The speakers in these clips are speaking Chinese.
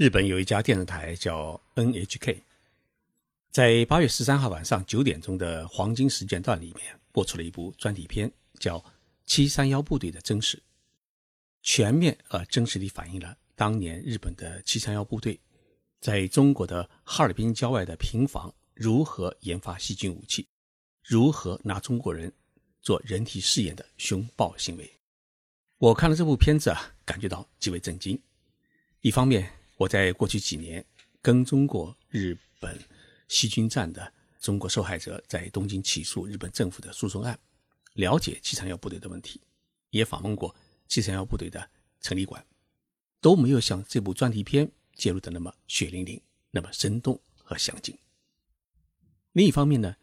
日本有一家电视台叫 NHK，在八月十三号晚上九点钟的黄金时间段里面播出了一部专题片，叫《七三幺部队的真实》，全面而真实地反映了当年日本的七三幺部队在中国的哈尔滨郊外的平房如何研发细菌武器，如何拿中国人做人体试验的凶暴行为。我看了这部片子啊，感觉到极为震惊。一方面，我在过去几年跟踪过日本细菌战的中国受害者在东京起诉日本政府的诉讼案，了解七三幺部队的问题，也访问过七三幺部队的成立馆，都没有像这部专题片揭露的那么血淋淋、那么生动和详尽。另一方面呢，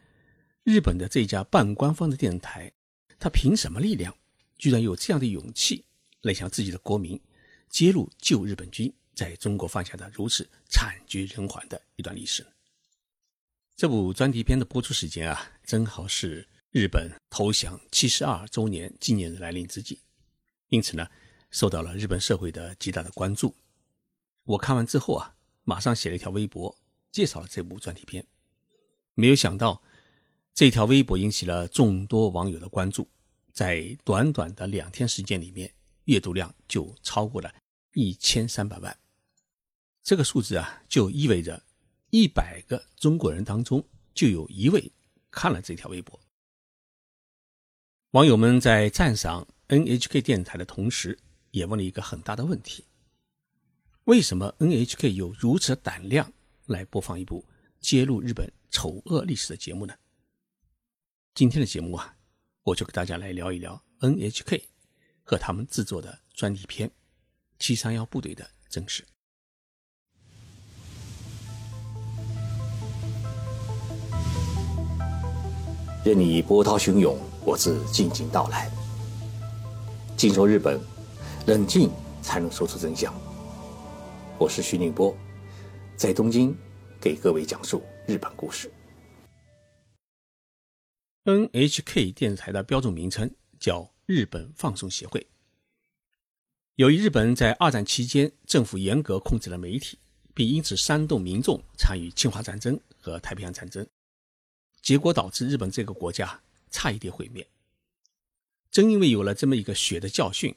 日本的这家半官方的电视台，他凭什么力量，居然有这样的勇气来向自己的国民揭露旧日本军？在中国犯下的如此惨绝人寰的一段历史。这部专题片的播出时间啊，正好是日本投降七十二周年纪念日来临之际，因此呢，受到了日本社会的极大的关注。我看完之后啊，马上写了一条微博，介绍了这部专题片。没有想到，这条微博引起了众多网友的关注，在短短的两天时间里面，阅读量就超过了一千三百万。这个数字啊，就意味着一百个中国人当中就有一位看了这条微博。网友们在赞赏 NHK 电台的同时，也问了一个很大的问题：为什么 NHK 有如此胆量来播放一部揭露日本丑恶历史的节目呢？今天的节目啊，我就给大家来聊一聊 NHK 和他们制作的专题片《七三幺部队的真实》。任你波涛汹涌，我自静静到来。静说日本，冷静才能说出真相。我是徐宁波，在东京给各位讲述日本故事。NHK 电视台的标准名称叫日本放送协会。由于日本在二战期间政府严格控制了媒体，并因此煽动民众参与侵华战争和太平洋战争。结果导致日本这个国家差一点毁灭。正因为有了这么一个血的教训，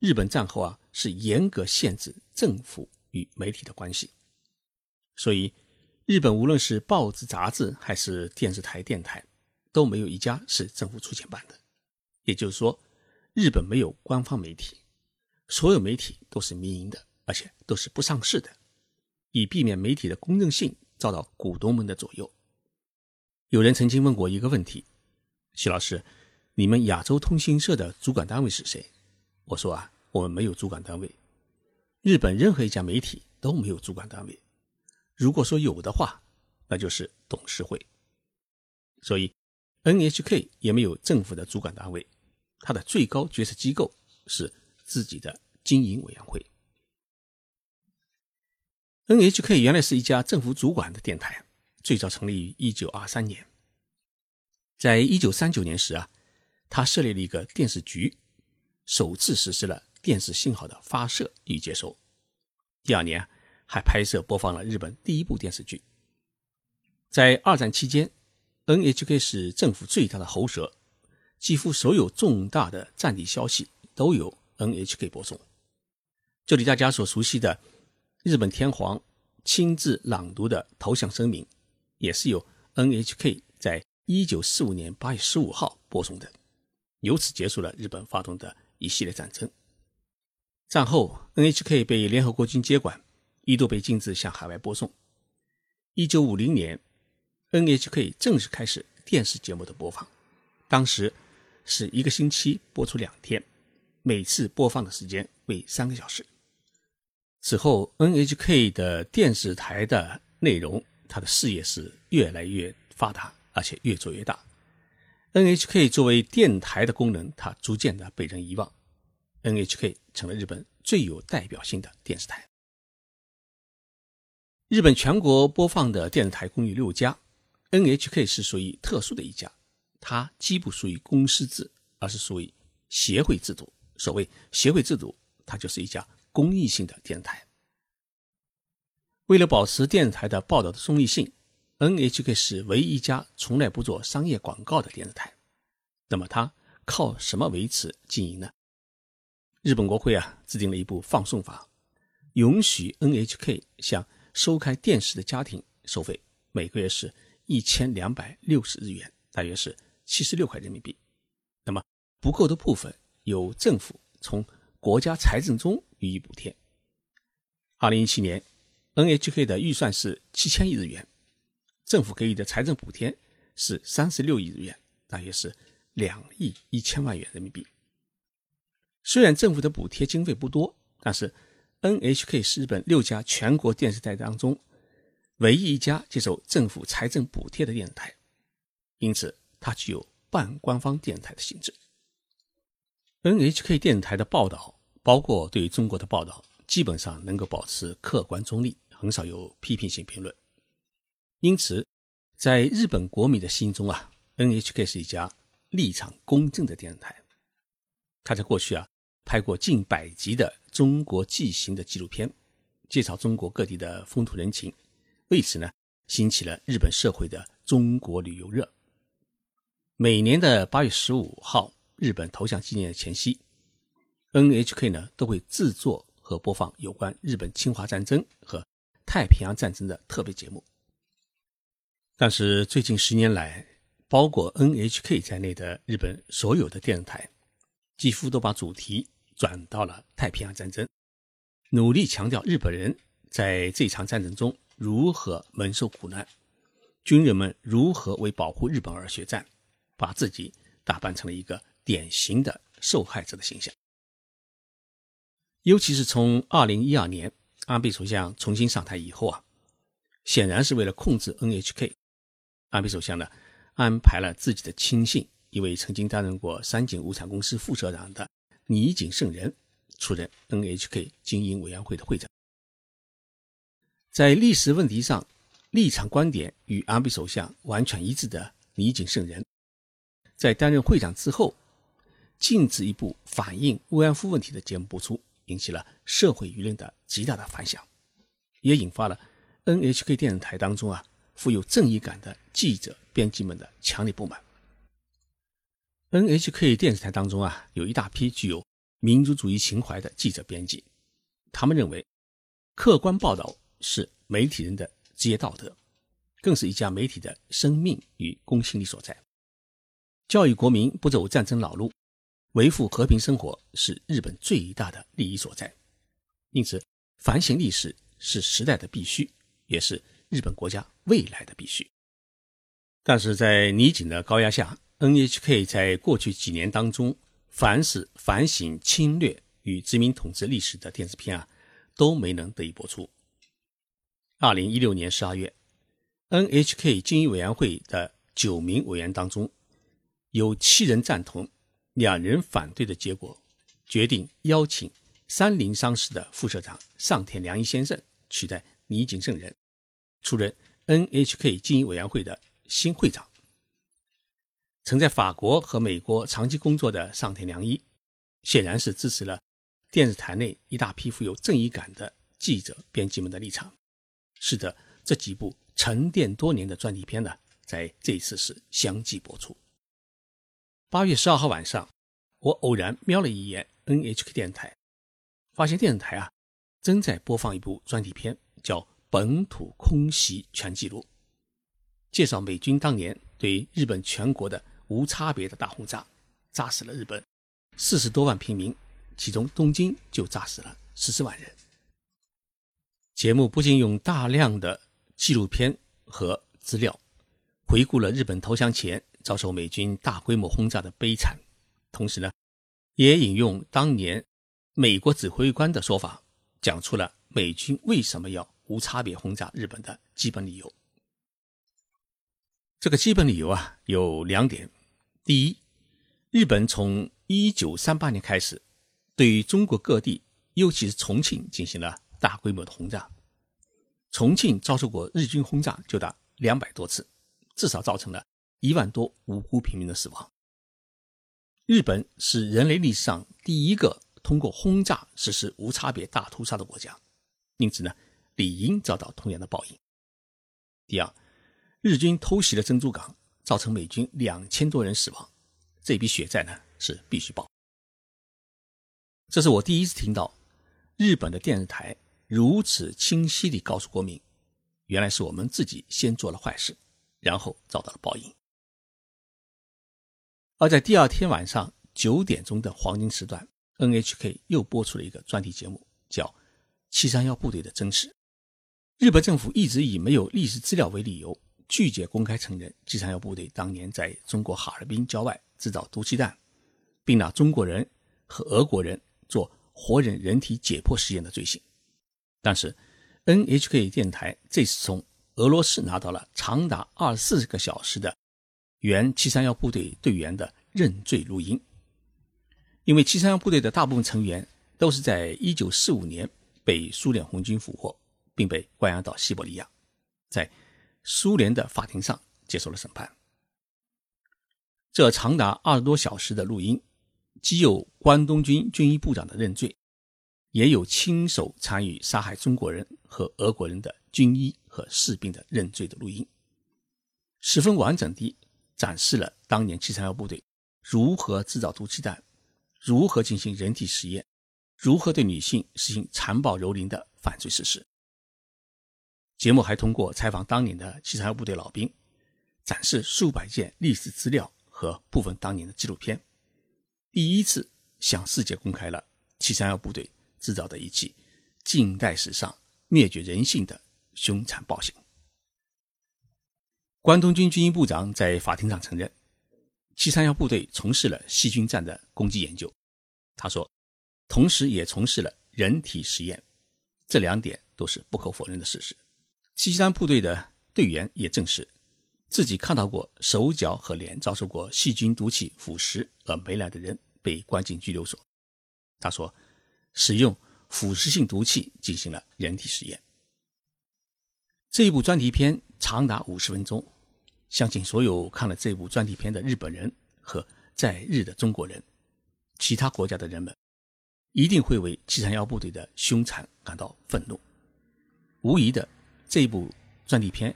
日本战后啊是严格限制政府与媒体的关系，所以日本无论是报纸、杂志还是电视台、电台，都没有一家是政府出钱办的。也就是说，日本没有官方媒体，所有媒体都是民营的，而且都是不上市的，以避免媒体的公正性遭到股东们的左右。有人曾经问过一个问题：“徐老师，你们亚洲通讯社的主管单位是谁？”我说：“啊，我们没有主管单位。日本任何一家媒体都没有主管单位。如果说有的话，那就是董事会。所以，NHK 也没有政府的主管单位，它的最高决策机构是自己的经营委员会。NHK 原来是一家政府主管的电台。”最早成立于一九二三年，在一九三九年时啊，他设立了一个电视局，首次实施了电视信号的发射与接收。第二年还拍摄播放了日本第一部电视剧。在二战期间，NHK 是政府最大的喉舌，几乎所有重大的战地消息都由 NHK 播送。这里大家所熟悉的日本天皇亲自朗读的投降声明。也是由 NHK 在一九四五年八月十五号播送的，由此结束了日本发动的一系列战争。战后，NHK 被联合国军接管，一度被禁止向海外播送。一九五零年，NHK 正式开始电视节目的播放，当时是一个星期播出两天，每次播放的时间为三个小时。此后，NHK 的电视台的内容。它的事业是越来越发达，而且越做越大。NHK 作为电台的功能，它逐渐的被人遗忘。NHK 成了日本最有代表性的电视台。日本全国播放的电视台共有六家，NHK 是属于特殊的一家，它既不属于公司制，而是属于协会制度。所谓协会制度，它就是一家公益性的电视台。为了保持电视台的报道的中立性，NHK 是唯一一家从来不做商业广告的电视台。那么它靠什么维持经营呢？日本国会啊制定了一部放送法，允许 NHK 向收看电视的家庭收费，每个月是一千两百六十日元，大约是七十六块人民币。那么不够的部分由政府从国家财政中予以补贴。二零一七年，NHK 的预算是七千亿日元，政府给予的财政补贴是三十六亿日元，大约是两亿一千万元人民币。虽然政府的补贴经费不多，但是 NHK 是日本六家全国电视台当中唯一一家接受政府财政补贴的电视台，因此它具有半官方电台的性质。NHK 电视台的报道，包括对于中国的报道，基本上能够保持客观中立，很少有批评性评论。因此，在日本国民的心中啊，NHK 是一家立场公正的电视台。它在过去啊。拍过近百集的中国纪行的纪录片，介绍中国各地的风土人情，为此呢，兴起了日本社会的中国旅游热。每年的八月十五号，日本投降纪念的前夕，NHK 呢都会制作和播放有关日本侵华战争和太平洋战争的特别节目。但是最近十年来，包括 NHK 在内的日本所有的电视台，几乎都把主题。转到了太平洋战争，努力强调日本人在这场战争中如何蒙受苦难，军人们如何为保护日本而血战，把自己打扮成了一个典型的受害者的形象。尤其是从二零一二年安倍首相重新上台以后啊，显然是为了控制 NHK，安倍首相呢安排了自己的亲信，一位曾经担任过三井物产公司副社长的。倪景胜人出任 NHK 经营委员会的会长，在历史问题上立场观点与安倍首相完全一致的倪景胜人，在担任会长之后，禁止一部反映慰安妇问题的节目播出，引起了社会舆论的极大的反响，也引发了 NHK 电视台当中啊富有正义感的记者编辑们的强烈不满。NHK 电视台当中啊，有一大批具有民族主义情怀的记者编辑，他们认为，客观报道是媒体人的职业道德，更是一家媒体的生命与公信力所在。教育国民不走战争老路，维护和平生活是日本最大的利益所在。因此，反省历史是时代的必须，也是日本国家未来的必须。但是在尼井的高压下。NHK 在过去几年当中，凡是反省侵略与殖民统治历史的电视片啊，都没能得以播出。二零一六年十二月，NHK 经营委员会的九名委员当中，有七人赞同，两人反对的结果，决定邀请三菱商事的副社长上田良一先生取代倪景胜人，出任 NHK 经营委员会的新会长。曾在法国和美国长期工作的上田良一，显然是支持了电视台内一大批富有正义感的记者编辑们的立场，使得这几部沉淀多年的专题片呢，在这一次是相继播出。八月十二号晚上，我偶然瞄了一眼 NHK 电台，发现电视台啊正在播放一部专题片，叫《本土空袭全记录》，介绍美军当年对日本全国的。无差别的大轰炸，炸死了日本四十多万平民，其中东京就炸死了十四万人。节目不仅用大量的纪录片和资料，回顾了日本投降前遭受美军大规模轰炸的悲惨，同时呢，也引用当年美国指挥官的说法，讲出了美军为什么要无差别轰炸日本的基本理由。这个基本理由啊，有两点。第一，日本从一九三八年开始，对于中国各地，尤其是重庆进行了大规模的轰炸。重庆遭受过日军轰炸就达两百多次，至少造成了一万多无辜平民的死亡。日本是人类历史上第一个通过轰炸实施无差别大屠杀的国家，因此呢理应遭到同样的报应。第二，日军偷袭了珍珠港，造成美军两千多人死亡，这笔血债呢是必须报。这是我第一次听到日本的电视台如此清晰地告诉国民，原来是我们自己先做了坏事，然后遭到了报应。而在第二天晚上九点钟的黄金时段，NHK 又播出了一个专题节目，叫《七三幺部队的真实》。日本政府一直以没有历史资料为理由，拒绝公开承认七三幺部队当年在中国哈尔滨郊外制造毒气弹，并拿中国人和俄国人做活人人体解剖实验的罪行。但是，NHK 电台这次从俄罗斯拿到了长达二十四个小时的。原七三幺部队队员的认罪录音，因为七三幺部队的大部分成员都是在一九四五年被苏联红军俘获，并被关押到西伯利亚，在苏联的法庭上接受了审判。这长达二十多小时的录音，既有关东军军医部长的认罪，也有亲手参与杀害中国人和俄国人的军医和士兵的认罪的录音，十分完整地。展示了当年七三幺部队如何制造毒气弹，如何进行人体实验，如何对女性实行残暴蹂躏的犯罪事实。节目还通过采访当年的七三幺部队老兵，展示数百件历史资料和部分当年的纪录片，第一次向世界公开了七三幺部队制造的一起近代史上灭绝人性的凶残暴行。关东军军医部长在法庭上承认，七三幺部队从事了细菌战的攻击研究。他说，同时也从事了人体实验，这两点都是不可否认的事实。七三部队的队员也证实，自己看到过手脚和脸遭受过细菌毒气腐蚀而没来的人被关进拘留所。他说，使用腐蚀性毒气进行了人体实验。这一部专题片长达五十分钟。相信所有看了这部专题片的日本人和在日的中国人，其他国家的人们，一定会为七三幺部队的凶残感到愤怒。无疑的，这部专题片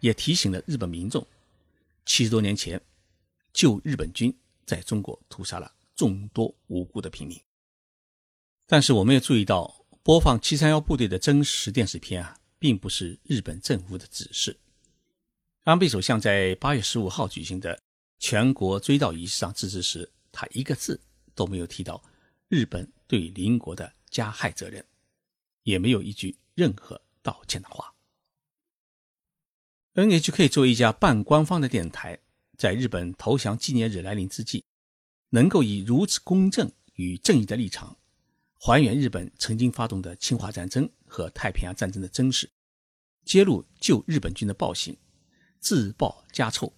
也提醒了日本民众，七十多年前，旧日本军在中国屠杀了众多无辜的平民。但是，我们也注意到，播放七三幺部队的真实电视片啊，并不是日本政府的指示。安倍首相在八月十五号举行的全国追悼仪式上致辞时，他一个字都没有提到日本对邻国的加害责任，也没有一句任何道歉的话。NHK 作为一家半官方的电台，在日本投降纪念日来临之际，能够以如此公正与正义的立场，还原日本曾经发动的侵华战争和太平洋战争的真实，揭露旧日本军的暴行。自报家臭，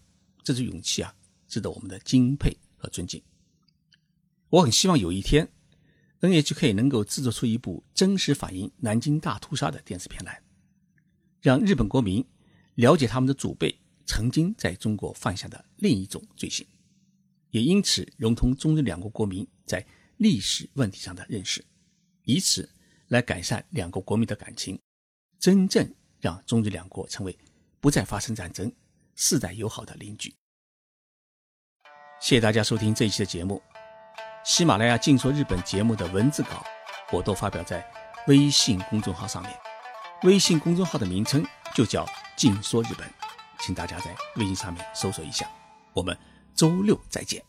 这种勇气啊，值得我们的敬佩和尊敬。我很希望有一天，NHK 能够制作出一部真实反映南京大屠杀的电视片来，让日本国民了解他们的祖辈曾经在中国犯下的另一种罪行，也因此融通中日两国国民在历史问题上的认识，以此来改善两国国民的感情，真正让中日两国成为。不再发生战争，世代友好的邻居。谢谢大家收听这一期的节目。喜马拉雅静说日本节目的文字稿，我都发表在微信公众号上面。微信公众号的名称就叫静说日本，请大家在微信上面搜索一下。我们周六再见。